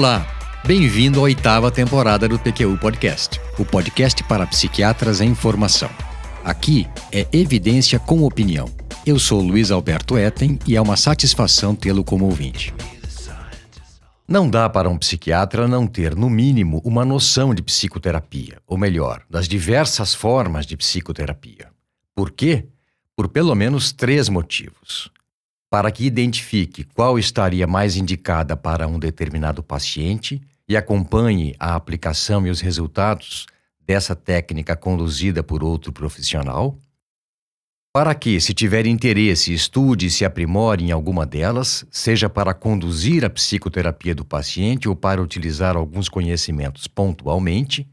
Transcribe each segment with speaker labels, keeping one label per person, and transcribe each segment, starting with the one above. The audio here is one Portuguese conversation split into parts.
Speaker 1: Olá, bem-vindo à oitava temporada do PQU Podcast, o podcast para psiquiatras em formação. Aqui é evidência com opinião. Eu sou Luiz Alberto Etten e é uma satisfação tê-lo como ouvinte. Não dá para um psiquiatra não ter, no mínimo, uma noção de psicoterapia, ou melhor, das diversas formas de psicoterapia. Por quê? Por pelo menos três motivos para que identifique qual estaria mais indicada para um determinado paciente e acompanhe a aplicação e os resultados dessa técnica conduzida por outro profissional. Para que, se tiver interesse, estude e se aprimore em alguma delas, seja para conduzir a psicoterapia do paciente ou para utilizar alguns conhecimentos pontualmente.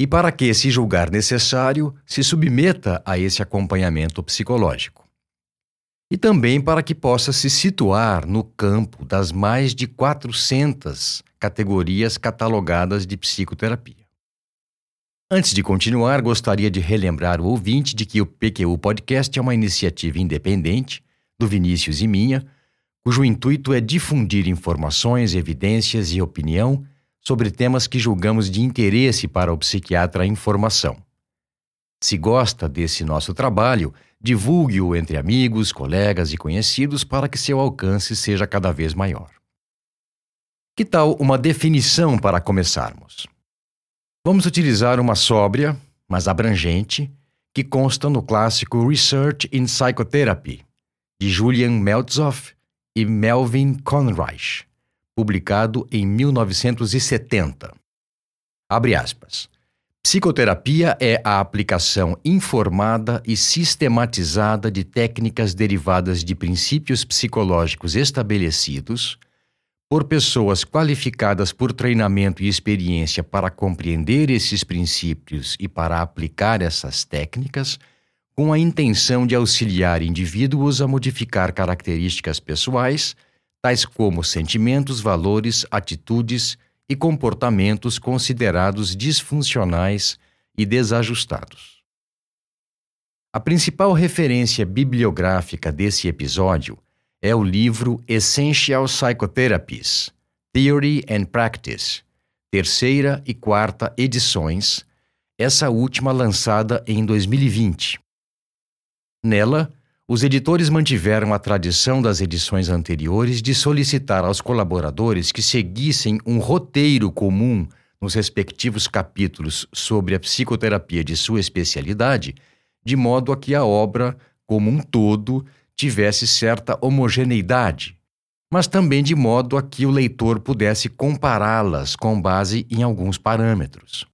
Speaker 1: E para que, se julgar necessário, se submeta a esse acompanhamento psicológico e também para que possa se situar no campo das mais de 400 categorias catalogadas de psicoterapia. Antes de continuar, gostaria de relembrar o ouvinte de que o PQU Podcast é uma iniciativa independente do Vinícius e minha, cujo intuito é difundir informações, evidências e opinião sobre temas que julgamos de interesse para o psiquiatra em formação. Se gosta desse nosso trabalho, Divulgue-o entre amigos, colegas e conhecidos para que seu alcance seja cada vez maior. Que tal uma definição para começarmos? Vamos utilizar uma sóbria, mas abrangente, que consta no clássico Research in Psychotherapy, de Julian Meltzoff e Melvin Conreich, publicado em 1970. Abre aspas. Psicoterapia é a aplicação informada e sistematizada de técnicas derivadas de princípios psicológicos estabelecidos por pessoas qualificadas por treinamento e experiência para compreender esses princípios e para aplicar essas técnicas, com a intenção de auxiliar indivíduos a modificar características pessoais, tais como sentimentos, valores, atitudes e comportamentos considerados disfuncionais e desajustados. A principal referência bibliográfica desse episódio é o livro Essential Psychotherapies Theory and Practice, terceira e quarta edições, essa última lançada em 2020. Nela, os editores mantiveram a tradição das edições anteriores de solicitar aos colaboradores que seguissem um roteiro comum nos respectivos capítulos sobre a psicoterapia de sua especialidade, de modo a que a obra, como um todo, tivesse certa homogeneidade, mas também de modo a que o leitor pudesse compará-las com base em alguns parâmetros.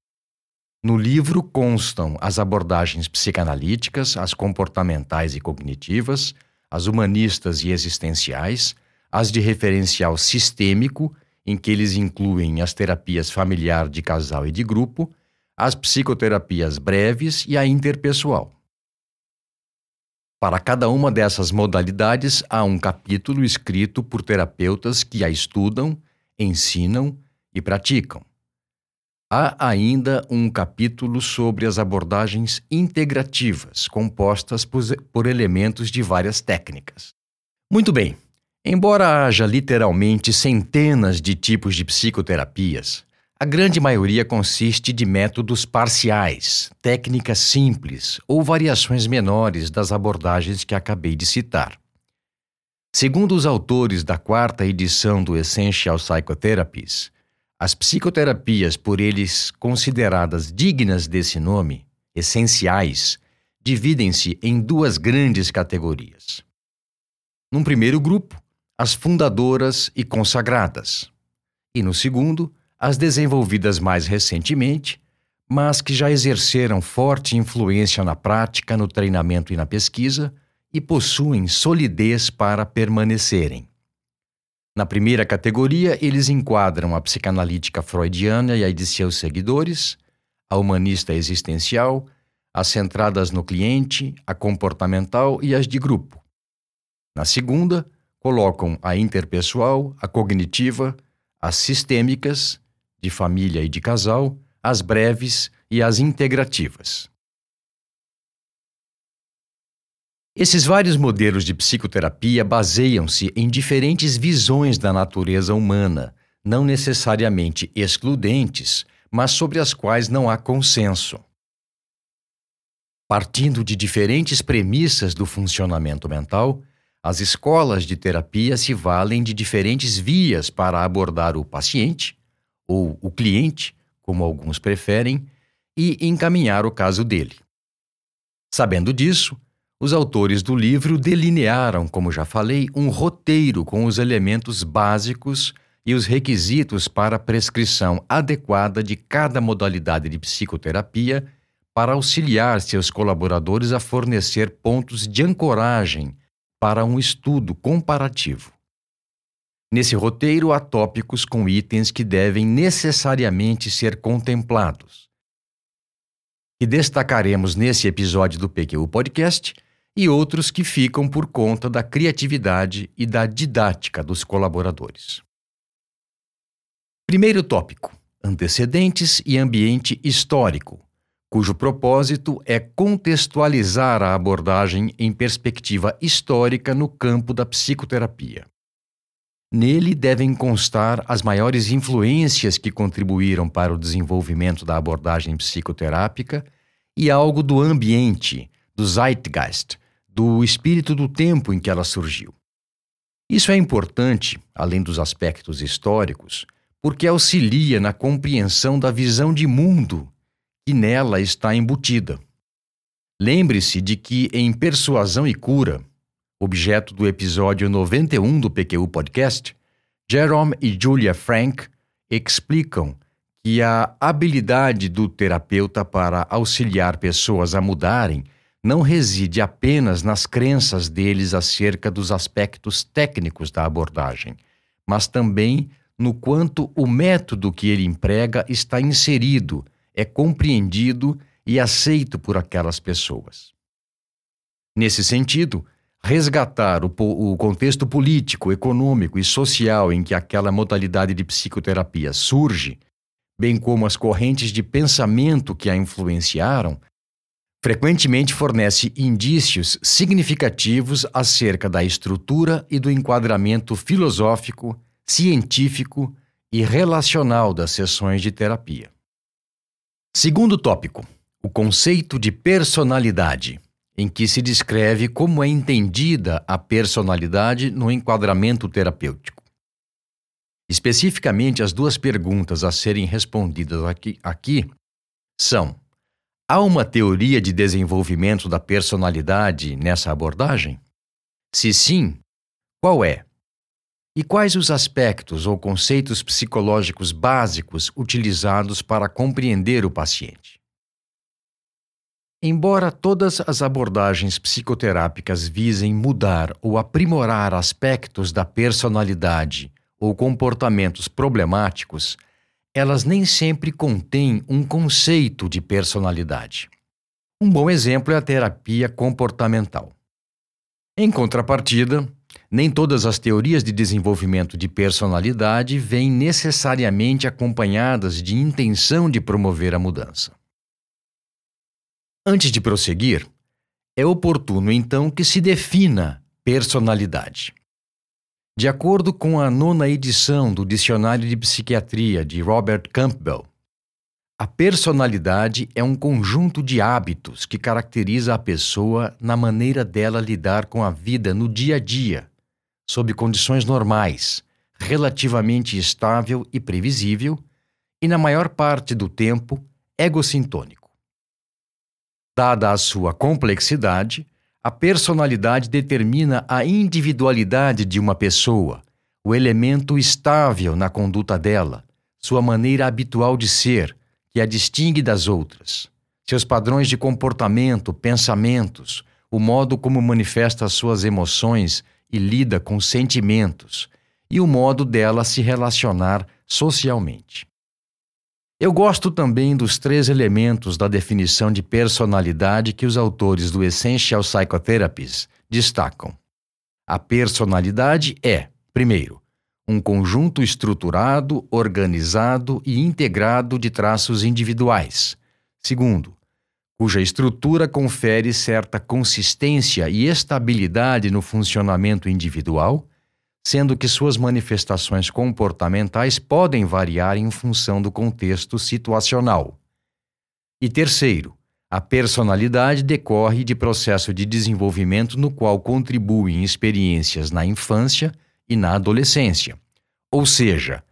Speaker 1: No livro constam as abordagens psicanalíticas, as comportamentais e cognitivas, as humanistas e existenciais, as de referencial sistêmico, em que eles incluem as terapias familiar de casal e de grupo, as psicoterapias breves e a interpessoal. Para cada uma dessas modalidades há um capítulo escrito por terapeutas que a estudam, ensinam e praticam. Há ainda um capítulo sobre as abordagens integrativas, compostas por elementos de várias técnicas. Muito bem, embora haja literalmente centenas de tipos de psicoterapias, a grande maioria consiste de métodos parciais, técnicas simples ou variações menores das abordagens que acabei de citar. Segundo os autores da quarta edição do Essential Psychotherapies, as psicoterapias, por eles consideradas dignas desse nome, essenciais, dividem-se em duas grandes categorias. Num primeiro grupo, as fundadoras e consagradas, e no segundo, as desenvolvidas mais recentemente, mas que já exerceram forte influência na prática, no treinamento e na pesquisa e possuem solidez para permanecerem. Na primeira categoria, eles enquadram a psicanalítica freudiana e a de seus seguidores, a humanista existencial, as centradas no cliente, a comportamental e as de grupo. Na segunda, colocam a interpessoal, a cognitiva, as sistêmicas, de família e de casal, as breves e as integrativas. Esses vários modelos de psicoterapia baseiam-se em diferentes visões da natureza humana, não necessariamente excludentes, mas sobre as quais não há consenso. Partindo de diferentes premissas do funcionamento mental, as escolas de terapia se valem de diferentes vias para abordar o paciente, ou o cliente, como alguns preferem, e encaminhar o caso dele. Sabendo disso, os autores do livro delinearam, como já falei, um roteiro com os elementos básicos e os requisitos para a prescrição adequada de cada modalidade de psicoterapia para auxiliar seus colaboradores a fornecer pontos de ancoragem para um estudo comparativo. Nesse roteiro há tópicos com itens que devem necessariamente ser contemplados. E destacaremos nesse episódio do PQ Podcast e outros que ficam por conta da criatividade e da didática dos colaboradores. Primeiro tópico: antecedentes e ambiente histórico, cujo propósito é contextualizar a abordagem em perspectiva histórica no campo da psicoterapia. Nele devem constar as maiores influências que contribuíram para o desenvolvimento da abordagem psicoterápica e algo do ambiente, do zeitgeist, do espírito do tempo em que ela surgiu. Isso é importante, além dos aspectos históricos, porque auxilia na compreensão da visão de mundo que nela está embutida. Lembre-se de que em Persuasão e Cura, objeto do episódio 91 do PQU Podcast, Jerome e Julia Frank explicam que a habilidade do terapeuta para auxiliar pessoas a mudarem não reside apenas nas crenças deles acerca dos aspectos técnicos da abordagem, mas também no quanto o método que ele emprega está inserido é compreendido e aceito por aquelas pessoas. Nesse sentido, resgatar o, o, contexto político, econômico e social em que aquela modalidade de psicoterapia surge, bem como as correntes de pensamento que a influenciaram, frequentemente fornece indícios significativos acerca da estrutura e do enquadramento filosófico, científico e relacional das sessões de terapia. Segundo tópico: o conceito de personalidade, em que se descreve como é entendida a personalidade no enquadramento terapêutico. Especificamente, as duas perguntas a serem respondidas aqui, aqui são: há uma teoria de desenvolvimento da personalidade nessa abordagem? Se sim, qual é? E quais os aspectos ou conceitos psicológicos básicos utilizados para compreender o paciente? Embora todas as abordagens psicoterápicas visem mudar ou aprimorar aspectos da personalidade ou comportamentos problemáticos, elas nem sempre contêm um conceito de personalidade. Um bom exemplo é a terapia comportamental. Em contrapartida, nem todas as teorias de desenvolvimento de personalidade vêm necessariamente acompanhadas de intenção de promover a mudança. Antes de prosseguir, é oportuno então que se defina personalidade. De acordo com a nona edição do Dicionário de Psiquiatria de Robert Campbell, a personalidade é um conjunto de hábitos que caracteriza a pessoa na maneira dela lidar com a vida no dia a dia sob condições normais, relativamente estável e previsível, e na maior parte do tempo egocintônico. Dada a sua complexidade, a personalidade determina a individualidade de uma pessoa, o elemento estável na conduta dela, sua maneira habitual de ser, que a distingue das outras, seus padrões de comportamento, pensamentos, o modo como manifesta suas emoções e lida com sentimentos e o modo dela se relacionar socialmente. Eu gosto também dos três elementos da definição de personalidade que os autores do Essential Psychotherapies destacam. A personalidade é, primeiro, um conjunto estruturado, organizado e integrado de traços individuais. Segundo, cuja estrutura confere certa consistência e estabilidade no funcionamento individual, sendo que suas manifestações comportamentais podem variar em função do contexto situacional. E terceiro, a personalidade decorre de processo de desenvolvimento no qual contribuem experiências na infância e na adolescência, ou seja,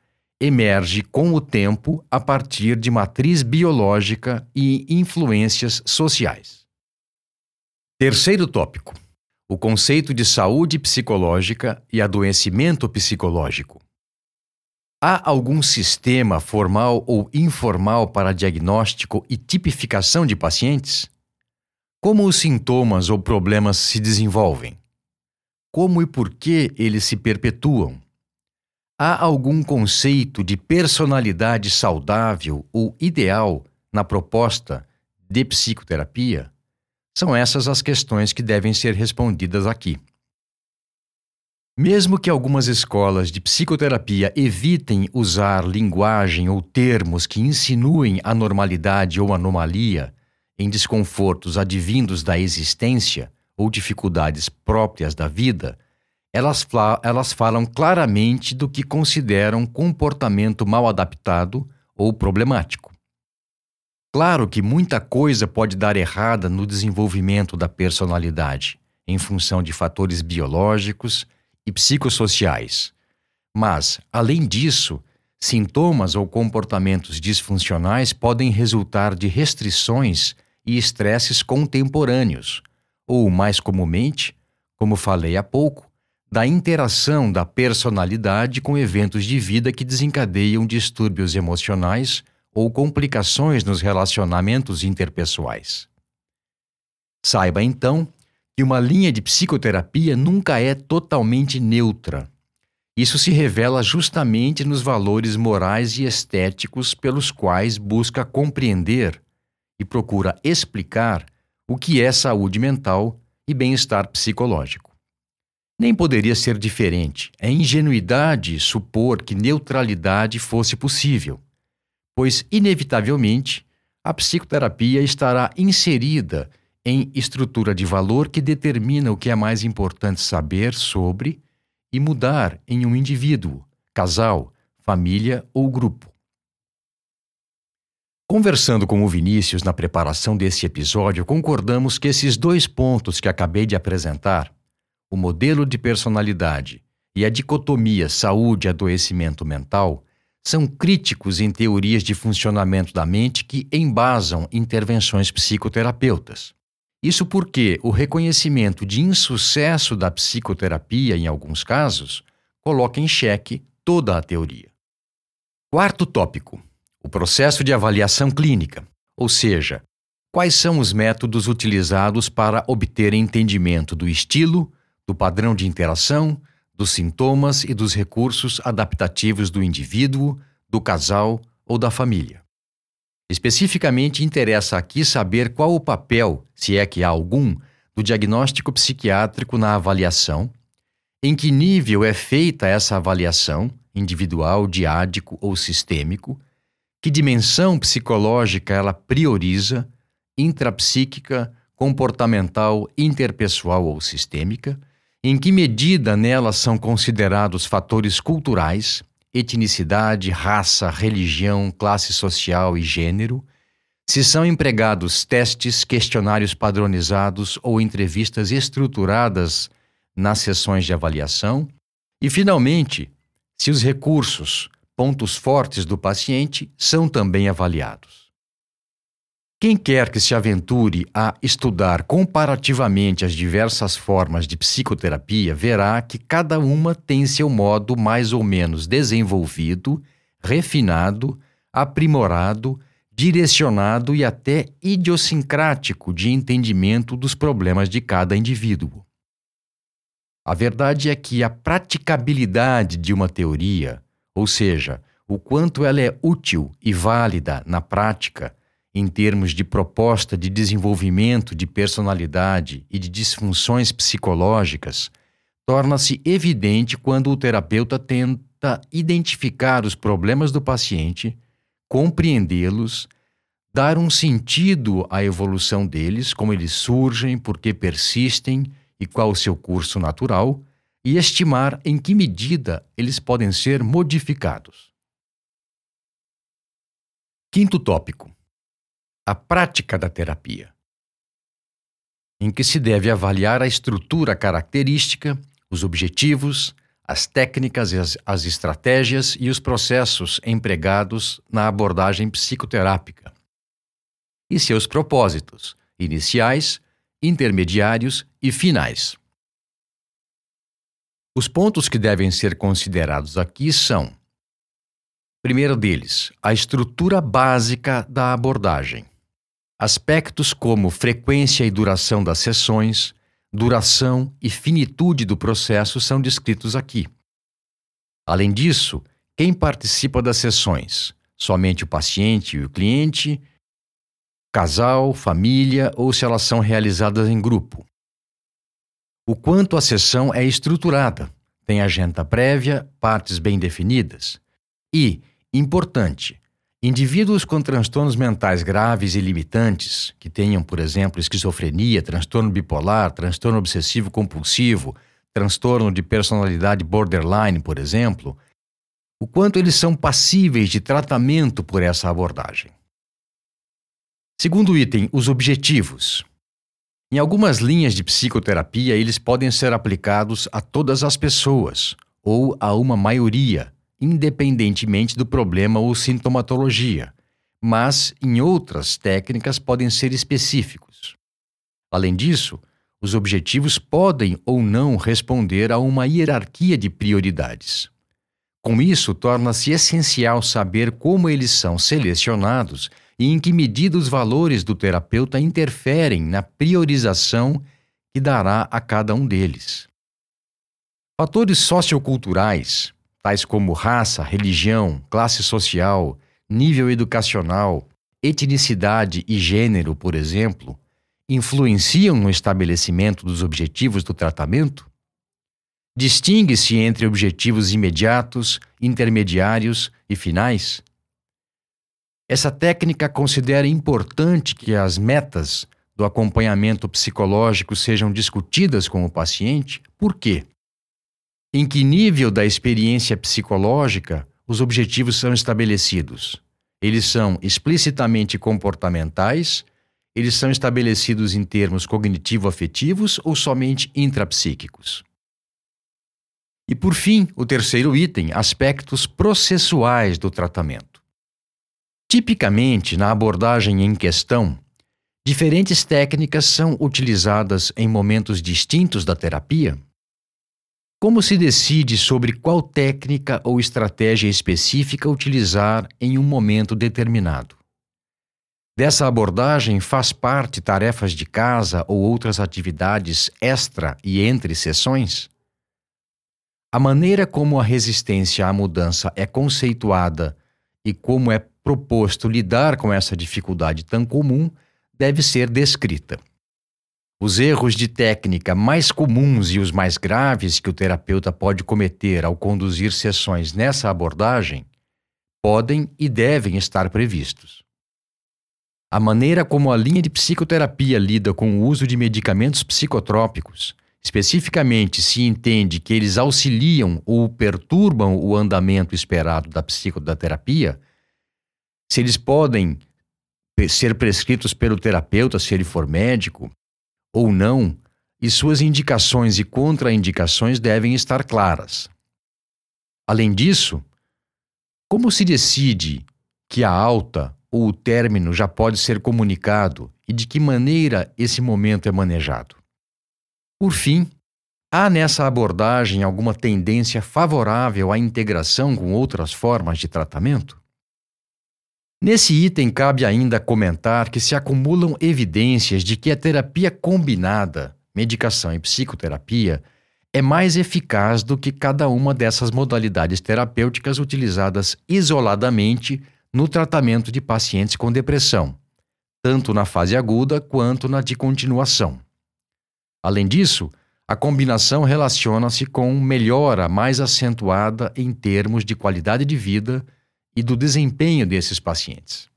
Speaker 1: emerge com o tempo a partir de matriz biológica e influências sociais. Terceiro tópico: o conceito de saúde psicológica e adoecimento psicológico. Há algum sistema formal ou informal para diagnóstico e tipificação de pacientes? Como os sintomas ou problemas se desenvolvem? Como e por que eles se perpetuam? Há algum conceito de personalidade saudável ou ideal na proposta de psicoterapia? São essas as questões que devem ser respondidas aqui. Mesmo que algumas escolas de psicoterapia evitem usar linguagem ou termos que insinuem anormalidade ou anomalia em desconfortos advindos da existência ou dificuldades próprias da vida, elas, elas falam claramente do que consideram comportamento mal adaptado ou problemático. Claro que muita coisa pode dar errada no desenvolvimento da personalidade, em função de fatores biológicos e psicossociais. Mas, além disso, sintomas ou comportamentos disfuncionais podem resultar de restrições e estresses contemporâneos, ou, mais comumente, como falei há pouco, da interação da personalidade com eventos de vida que desencadeiam distúrbios emocionais ou complicações nos relacionamentos interpessoais. Saiba então que uma linha de psicoterapia nunca é totalmente neutra. Isso se revela justamente nos valores morais e estéticos pelos quais busca compreender e procura explicar o que é saúde mental e bem-estar psicológico. Nem poderia ser diferente. É ingenuidade supor que neutralidade fosse possível pois, inevitavelmente, a psicoterapia estará inserida em estrutura de valor que determina o que é mais importante saber sobre e mudar em um indivíduo, casal, família ou grupo. Conversando com o Vinícius na preparação desse episódio, concordamos que esses dois pontos que acabei de apresentar, o modelo de personalidade e a dicotomia saúde-adoecimento mental, são críticos em teorias de funcionamento da mente que embasam intervenções psicoterapeutas. Isso porque o reconhecimento de insucesso da psicoterapia, em alguns casos, coloca em xeque toda a teoria. Quarto tópico: o processo de avaliação clínica, ou seja, quais são os métodos utilizados para obter entendimento do estilo, do padrão de interação, dos sintomas e dos recursos adaptativos do indivíduo, do casal ou da família. Especificamente interessa aqui saber qual o papel, se é que há algum, do diagnóstico psiquiátrico na avaliação, em que nível é feita essa avaliação, individual, diádico ou sistêmico, que dimensão psicológica ela prioriza, intrapsíquica, comportamental, interpessoal ou sistêmica, em que medida nelas são considerados fatores culturais, etnicidade, raça, religião, classe social e gênero? Se são empregados testes, questionários padronizados ou entrevistas estruturadas nas sessões de avaliação? E, finalmente, se os recursos, pontos fortes do paciente, são também avaliados. Quem quer que se aventure a estudar comparativamente as diversas formas de psicoterapia verá que cada uma tem seu modo mais ou menos desenvolvido, refinado, aprimorado, direcionado e até idiosincrático de entendimento dos problemas de cada indivíduo. A verdade é que a praticabilidade de uma teoria, ou seja, o quanto ela é útil e válida na prática, em termos de proposta de desenvolvimento de personalidade e de disfunções psicológicas, torna-se evidente quando o terapeuta tenta identificar os problemas do paciente, compreendê-los, dar um sentido à evolução deles, como eles surgem, por que persistem e qual o seu curso natural, e estimar em que medida eles podem ser modificados. Quinto tópico: a prática da terapia, em que se deve avaliar a estrutura característica, os objetivos, as técnicas, as, as estratégias e os processos empregados na abordagem psicoterápica e seus propósitos iniciais, intermediários e finais. Os pontos que devem ser considerados aqui são: primeiro deles, a estrutura básica da abordagem. Aspectos como frequência e duração das sessões, duração e finitude do processo são descritos aqui. Além disso, quem participa das sessões? Somente o paciente e o cliente, casal, família ou se elas são realizadas em grupo o quanto a sessão é estruturada, tem agenda prévia, partes bem definidas. E, importante, indivíduos com transtornos mentais graves e limitantes, que tenham, por exemplo, esquizofrenia, transtorno bipolar, transtorno obsessivo compulsivo, transtorno de personalidade borderline, por exemplo, o quanto eles são passíveis de tratamento por essa abordagem. Segundo item, os objetivos. Em algumas linhas de psicoterapia, eles podem ser aplicados a todas as pessoas, ou a uma maioria, independentemente do problema ou sintomatologia, mas em outras técnicas podem ser específicos. Além disso, os objetivos podem ou não responder a uma hierarquia de prioridades. Com isso, torna-se essencial saber como eles são selecionados e em que medida os valores do terapeuta interferem na priorização que dará a cada um deles. Fatores socioculturais, tais como raça, religião, classe social, nível educacional, etnicidade e gênero, por exemplo, influenciam no estabelecimento dos objetivos do tratamento? Distingue-se entre objetivos imediatos, intermediários e finais? Essa técnica considera importante que as metas do acompanhamento psicológico sejam discutidas com o paciente. Por quê? Em que nível da experiência psicológica os objetivos são estabelecidos? Eles são explicitamente comportamentais? Eles são estabelecidos em termos cognitivo-afetivos ou somente intrapsíquicos? E por fim, o terceiro item, aspectos processuais do tratamento. Tipicamente, na abordagem em questão, diferentes técnicas são utilizadas em momentos distintos da terapia? Como se decide sobre qual técnica ou estratégia específica utilizar em um momento determinado? Dessa abordagem faz parte tarefas de casa ou outras atividades extra e entre sessões? A maneira como a resistência à mudança é conceituada e como é proposto lidar com essa dificuldade tão comum deve ser descrita. Os erros de técnica mais comuns e os mais graves que o terapeuta pode cometer ao conduzir sessões nessa abordagem podem e devem estar previstos. A maneira como a linha de psicoterapia lida com o uso de medicamentos psicotrópicos, especificamente se entende que eles auxiliam ou perturbam o andamento esperado da psicoterapia, se eles podem ser prescritos pelo terapeuta, se ele for médico, ou não, e suas indicações e contraindicações devem estar claras. Além disso, como se decide que a alta ou o término já pode ser comunicado e de que maneira esse momento é manejado? Por fim, há nessa abordagem alguma tendência favorável à integração com outras formas de tratamento? Nesse item, cabe ainda comentar que se acumulam evidências de que a terapia combinada, medicação e psicoterapia, é mais eficaz do que cada uma dessas modalidades terapêuticas utilizadas isoladamente no tratamento de pacientes com depressão, tanto na fase aguda quanto na de continuação. Além disso, a combinação relaciona-se com melhora mais acentuada em termos de qualidade de vida e do desempenho desses pacientes.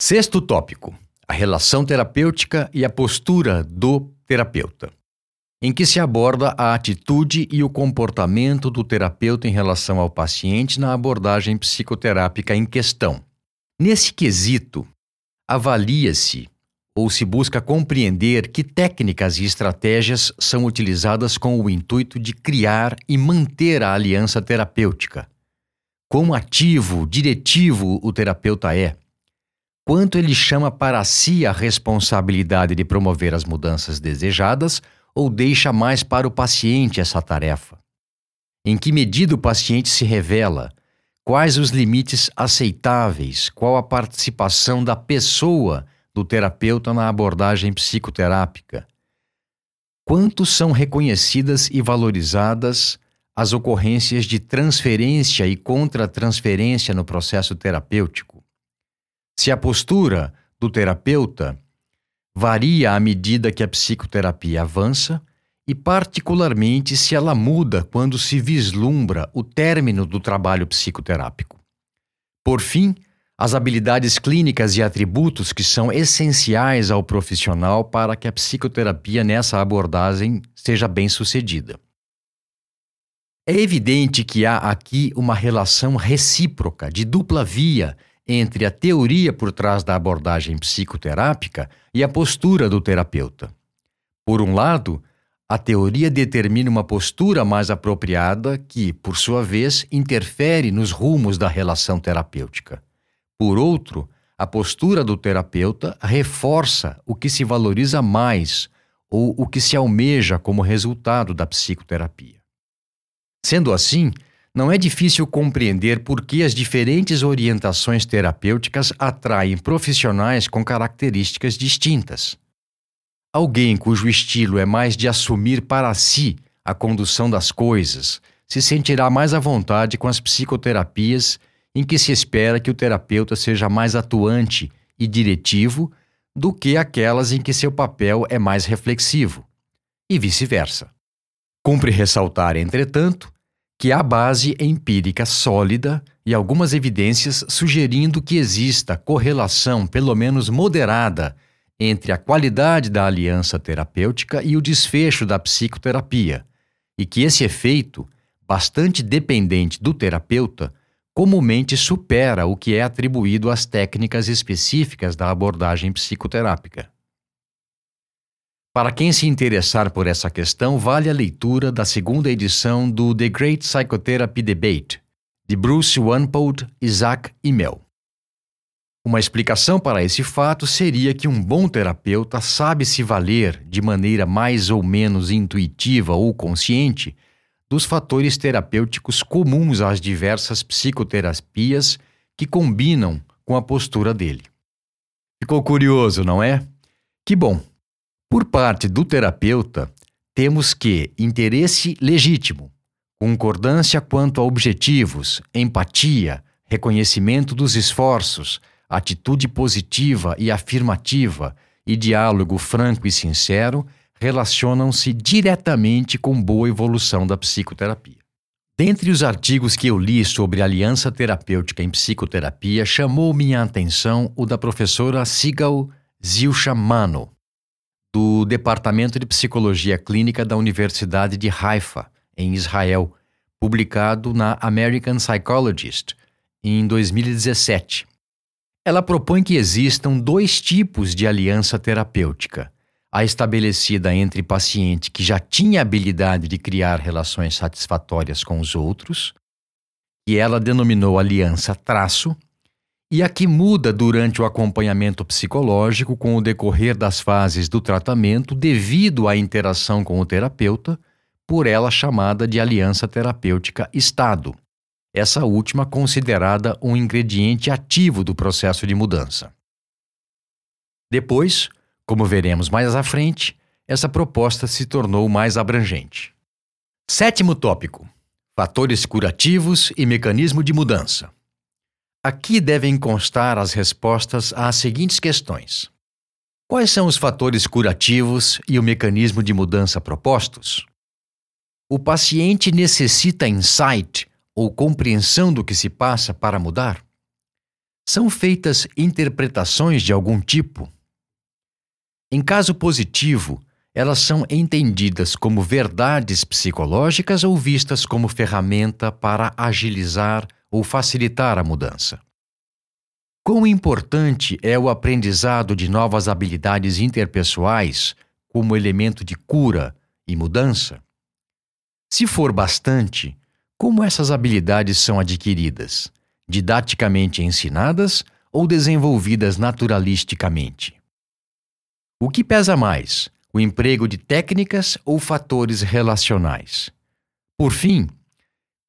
Speaker 1: Sexto tópico: a relação terapêutica e a postura do terapeuta. em que se aborda a atitude e o comportamento do terapeuta em relação ao paciente na abordagem psicoterápica em questão. Nesse quesito, avalia-se ou se busca compreender que técnicas e estratégias são utilizadas com o intuito de criar e manter a aliança terapêutica. Quão ativo, diretivo o terapeuta é. Quanto ele chama para si a responsabilidade de promover as mudanças desejadas ou deixa mais para o paciente essa tarefa? Em que medida o paciente se revela? Quais os limites aceitáveis? Qual a participação da pessoa? do terapeuta na abordagem psicoterápica. Quanto são reconhecidas e valorizadas as ocorrências de transferência e contra-transferência no processo terapêutico? Se a postura do terapeuta varia à medida que a psicoterapia avança e, particularmente, se ela muda quando se vislumbra o término do trabalho psicoterápico. Por fim, as habilidades clínicas e atributos que são essenciais ao profissional para que a psicoterapia nessa abordagem seja bem sucedida. É evidente que há aqui uma relação recíproca, de dupla via, entre a teoria por trás da abordagem psicoterápica e a postura do terapeuta. Por um lado, a teoria determina uma postura mais apropriada que, por sua vez, interfere nos rumos da relação terapêutica. Por outro, a postura do terapeuta reforça o que se valoriza mais ou o que se almeja como resultado da psicoterapia. Sendo assim, não é difícil compreender por que as diferentes orientações terapêuticas atraem profissionais com características distintas. Alguém cujo estilo é mais de assumir para si a condução das coisas se sentirá mais à vontade com as psicoterapias em que se espera que o terapeuta seja mais atuante e diretivo do que aquelas em que seu papel é mais reflexivo, e vice-versa. Cumpre ressaltar, entretanto, que há base empírica sólida e algumas evidências sugerindo que exista correlação, pelo menos moderada, entre a qualidade da aliança terapêutica e o desfecho da psicoterapia, e que esse efeito, bastante dependente do terapeuta, comumente supera o que é atribuído às técnicas específicas da abordagem psicoterápica. Para quem se interessar por essa questão, vale a leitura da segunda edição do The Great Psychotherapy Debate, de Bruce Wanpold, Isaac e Mel. Uma explicação para esse fato seria que um bom terapeuta sabe se valer, de maneira mais ou menos intuitiva ou consciente, dos fatores terapêuticos comuns às diversas psicoterapias que combinam com a postura dele. Ficou curioso, não é? Que bom! Por parte do terapeuta, temos que interesse legítimo, concordância quanto a objetivos, empatia, reconhecimento dos esforços, atitude positiva e afirmativa e diálogo franco e sincero relacionam-se diretamente com boa evolução da psicoterapia. Dentre os artigos que eu li sobre aliança terapêutica em psicoterapia, chamou minha atenção o da professora Sigal Zilcha Mano, do Departamento de Psicologia Clínica da Universidade de Haifa, em Israel, publicado na American Psychologist em 2017. Ela propõe que existam dois tipos de aliança terapêutica a estabelecida entre paciente que já tinha habilidade de criar relações satisfatórias com os outros, que ela denominou aliança traço, e a que muda durante o acompanhamento psicológico com o decorrer das fases do tratamento devido à interação com o terapeuta, por ela chamada de aliança terapêutica Estado, essa última considerada um ingrediente ativo do processo de mudança. Depois, como veremos mais à frente, essa proposta se tornou mais abrangente. Sétimo tópico: fatores curativos e mecanismo de mudança. Aqui devem constar as respostas às seguintes questões: Quais são os fatores curativos e o mecanismo de mudança propostos? O paciente necessita insight ou compreensão do que se passa para mudar? São feitas interpretações de algum tipo? Em caso positivo, elas são entendidas como verdades psicológicas ou vistas como ferramenta para agilizar ou facilitar a mudança. Quão importante é o aprendizado de novas habilidades interpessoais como elemento de cura e mudança? Se for bastante, como essas habilidades são adquiridas? Didaticamente ensinadas ou desenvolvidas naturalisticamente? O que pesa mais, o emprego de técnicas ou fatores relacionais? Por fim,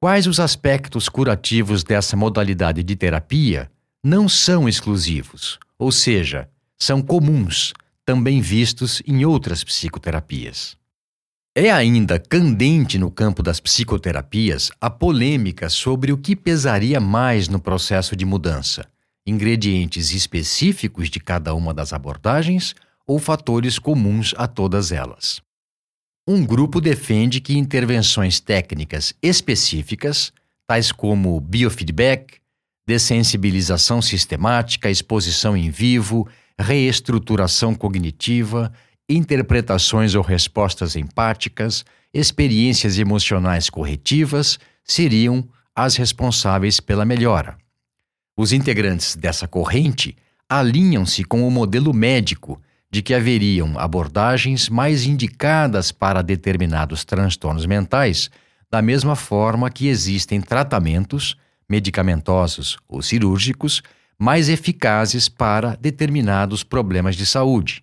Speaker 1: quais os aspectos curativos dessa modalidade de terapia não são exclusivos, ou seja, são comuns, também vistos em outras psicoterapias. É ainda candente no campo das psicoterapias a polêmica sobre o que pesaria mais no processo de mudança: ingredientes específicos de cada uma das abordagens ou fatores comuns a todas elas. Um grupo defende que intervenções técnicas específicas, tais como biofeedback, dessensibilização sistemática, exposição em vivo, reestruturação cognitiva, interpretações ou respostas empáticas, experiências emocionais corretivas seriam as responsáveis pela melhora. Os integrantes dessa corrente alinham-se com o modelo médico de que haveriam abordagens mais indicadas para determinados transtornos mentais, da mesma forma que existem tratamentos medicamentosos ou cirúrgicos mais eficazes para determinados problemas de saúde.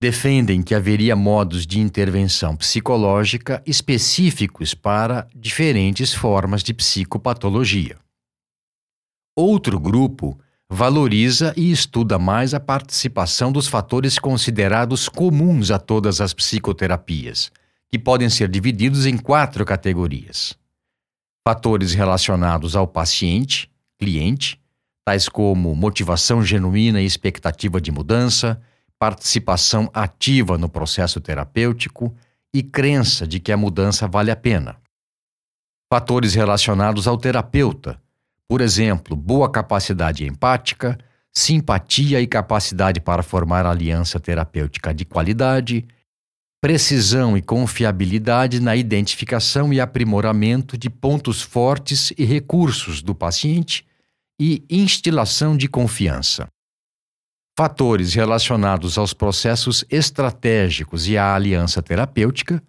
Speaker 1: Defendem que haveria modos de intervenção psicológica específicos para diferentes formas de psicopatologia. Outro grupo valoriza e estuda mais a participação dos fatores considerados comuns a todas as psicoterapias, que podem ser divididos em quatro categorias fatores relacionados ao paciente, cliente, tais como motivação genuína e expectativa de mudança, participação ativa no processo terapêutico e crença de que a mudança vale a pena. Fatores relacionados ao terapeuta, por exemplo, boa capacidade empática, simpatia e capacidade para formar aliança terapêutica de qualidade, precisão e confiabilidade na identificação e aprimoramento de pontos fortes e recursos do paciente e instilação de confiança. Fatores relacionados aos processos estratégicos e à aliança terapêutica,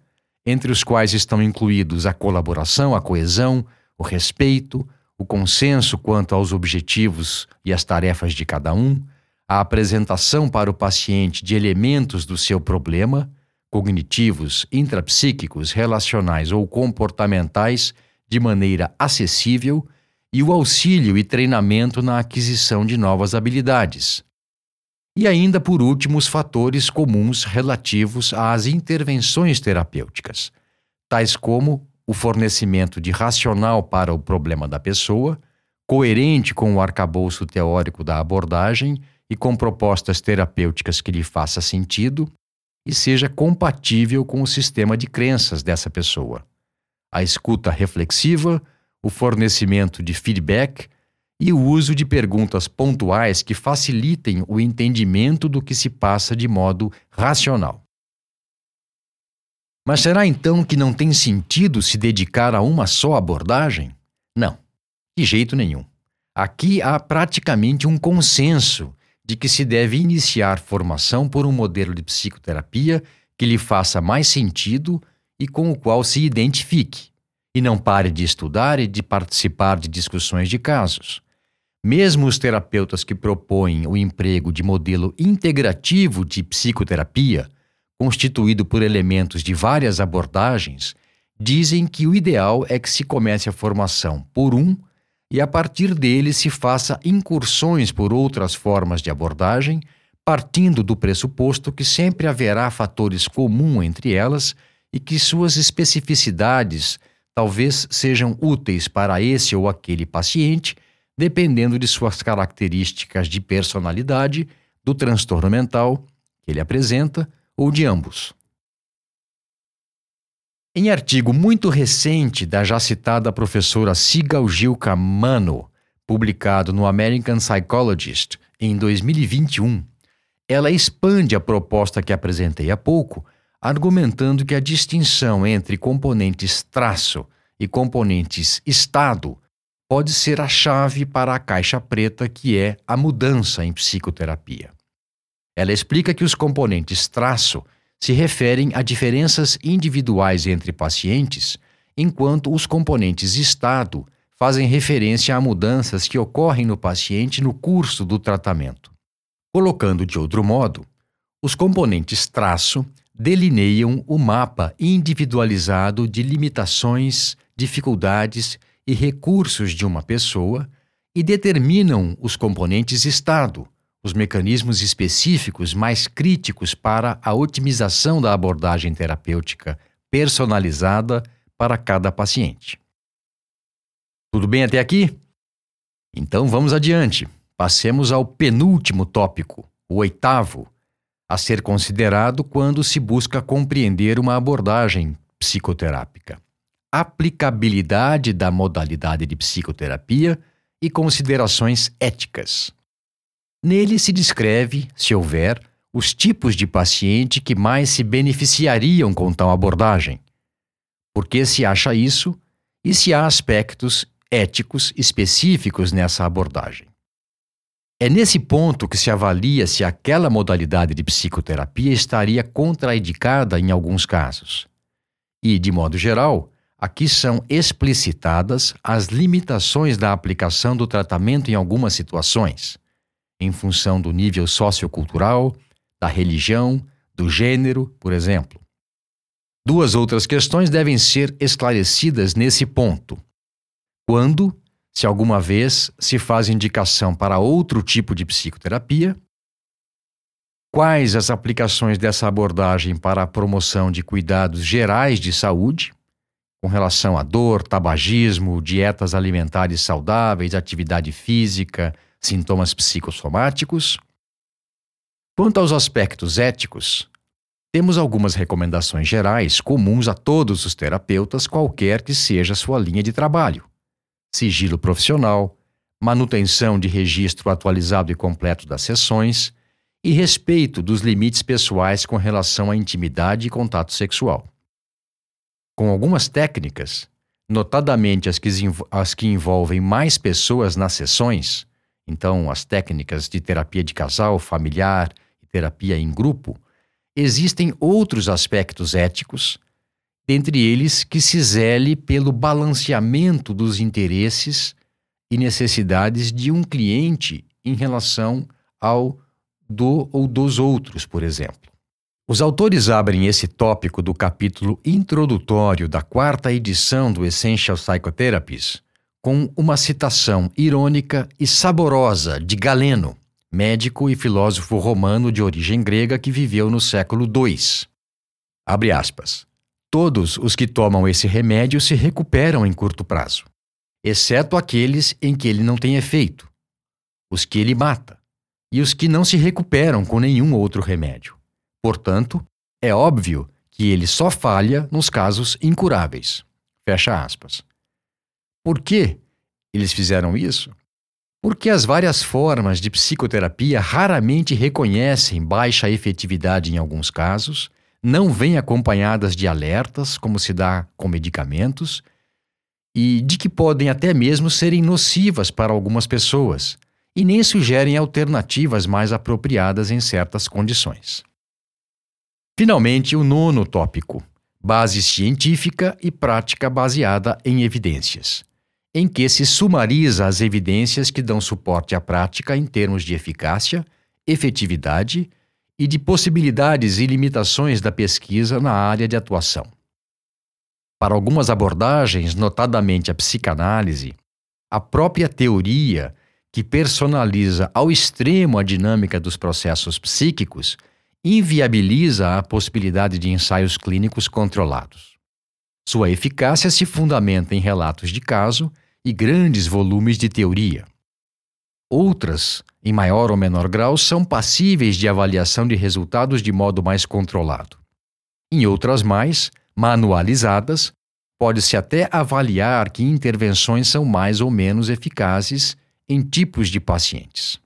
Speaker 1: entre os quais estão incluídos a colaboração, a coesão, o respeito, o consenso quanto aos objetivos e as tarefas de cada um, a apresentação para o paciente de elementos do seu problema cognitivos, intrapsíquicos, relacionais ou comportamentais de maneira acessível e o auxílio e treinamento na aquisição de novas habilidades. E ainda, por último, os fatores comuns relativos às intervenções terapêuticas, tais como o fornecimento de racional para o problema da pessoa, coerente com o arcabouço teórico da abordagem e com propostas terapêuticas que lhe faça sentido, e seja compatível com o sistema de crenças dessa pessoa. A escuta reflexiva, o fornecimento de feedback e o uso de perguntas pontuais que facilitem o entendimento do que se passa de modo racional. Mas será então que não tem sentido se dedicar a uma só abordagem? Não, de jeito nenhum. Aqui há praticamente um consenso de que se deve iniciar formação por um modelo de psicoterapia que lhe faça mais sentido e com o qual se identifique, e não pare de estudar e de participar de discussões de casos. Mesmo os terapeutas que propõem o emprego de modelo integrativo de psicoterapia, constituído por elementos de várias abordagens, dizem que o ideal é que se comece a formação por um e a partir dele se faça incursões por outras formas de abordagem, partindo do pressuposto que sempre haverá fatores comuns entre elas e que suas especificidades talvez sejam úteis para esse ou aquele paciente, dependendo de suas características de personalidade, do transtorno mental que ele apresenta ou de ambos. Em artigo muito recente da já citada professora Sigal Gilka Mano, publicado no American Psychologist em 2021, ela expande a proposta que apresentei há pouco argumentando que a distinção entre componentes traço e componentes estado pode ser a chave para a caixa preta que é a mudança em psicoterapia. Ela explica que os componentes traço se referem a diferenças individuais entre pacientes, enquanto os componentes estado fazem referência a mudanças que ocorrem no paciente no curso do tratamento. Colocando de outro modo, os componentes traço delineiam o mapa individualizado de limitações, dificuldades e recursos de uma pessoa e determinam os componentes estado, os mecanismos específicos mais críticos para a otimização da abordagem terapêutica personalizada para cada paciente. Tudo bem até aqui? Então vamos adiante. Passemos ao penúltimo tópico, o oitavo, a ser considerado quando se busca compreender uma abordagem psicoterápica. Aplicabilidade da modalidade de psicoterapia e considerações éticas. Nele se descreve, se houver, os tipos de paciente que mais se beneficiariam com tal abordagem. Por que se acha isso e se há aspectos éticos específicos nessa abordagem. É nesse ponto que se avalia se aquela modalidade de psicoterapia estaria contraindicada em alguns casos. E, de modo geral, aqui são explicitadas as limitações da aplicação do tratamento em algumas situações, em função do nível sociocultural, da religião, do gênero, por exemplo. Duas outras questões devem ser esclarecidas nesse ponto. Quando, se alguma vez, se faz indicação para outro tipo de psicoterapia? Quais as aplicações dessa abordagem para a promoção de cuidados gerais de saúde, com relação à dor, tabagismo, dietas alimentares saudáveis, atividade física, sintomas psicossomáticos? Quanto aos aspectos éticos, temos algumas recomendações gerais comuns a todos os terapeutas, qualquer que seja sua linha de trabalho sigilo profissional, manutenção de registro atualizado e completo das sessões e respeito dos limites pessoais com relação à intimidade e contato sexual. Com algumas técnicas, notadamente as que, as que envolvem mais pessoas nas sessões, então as técnicas de terapia de casal, familiar e terapia em grupo, existem outros aspectos éticos dentre eles que se zele pelo balanceamento dos interesses e necessidades de um cliente em relação ao do ou dos outros, por exemplo. Os autores abrem esse tópico do capítulo introdutório da quarta edição do Essential Psychotherapies com uma citação irônica e saborosa de Galeno, médico e filósofo romano de origem grega que viveu no século II. Abre aspas. Todos os que tomam esse remédio se recuperam em curto prazo, exceto aqueles em que ele não tem efeito, os que ele mata, e os que não se recuperam com nenhum outro remédio. Portanto, é óbvio que ele só falha nos casos incuráveis. Fecha aspas. Por que eles fizeram isso? Porque as várias formas de psicoterapia raramente reconhecem baixa efetividade em alguns casos não vêm acompanhadas de alertas, como se dá com medicamentos, e de que podem até mesmo serem nocivas para algumas pessoas, e nem sugerem alternativas mais apropriadas em certas condições. Finalmente, o nono tópico: base científica e prática baseada em evidências, em que se sumariza as evidências que dão suporte à prática em termos de eficácia, efetividade e de possibilidades e limitações da pesquisa na área de atuação. Para algumas abordagens, notadamente a psicanálise, a própria teoria, que personaliza ao extremo a dinâmica dos processos psíquicos, inviabiliza a possibilidade de ensaios clínicos controlados. Sua eficácia se fundamenta em relatos de caso e grandes volumes de teoria. Outras, em maior ou menor grau, são passíveis de avaliação de resultados de modo mais controlado. Em outras mais, manualizadas, pode-se até avaliar que intervenções são mais ou menos eficazes em tipos de pacientes.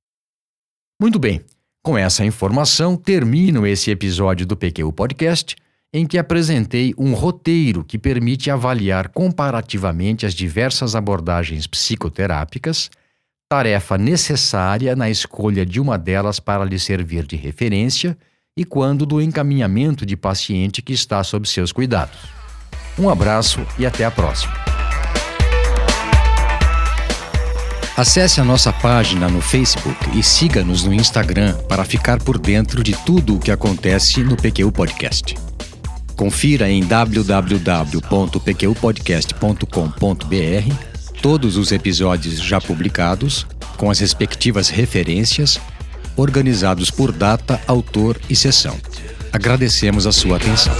Speaker 1: Muito bem, com essa informação termino esse episódio do PQ Podcast em que apresentei um roteiro que permite avaliar comparativamente as diversas abordagens psicoterápicas, tarefa necessária na escolha de uma delas para lhe servir de referência e quando do encaminhamento de paciente que está sob seus cuidados. Um abraço e até a próxima. Acesse a nossa página no Facebook e siga-nos no Instagram para ficar por dentro de tudo o que acontece no PQ Podcast. Confira em www.pqpodcast.com.br todos os episódios já publicados, com as respectivas referências, organizados por data, autor e sessão. Agradecemos a sua atenção.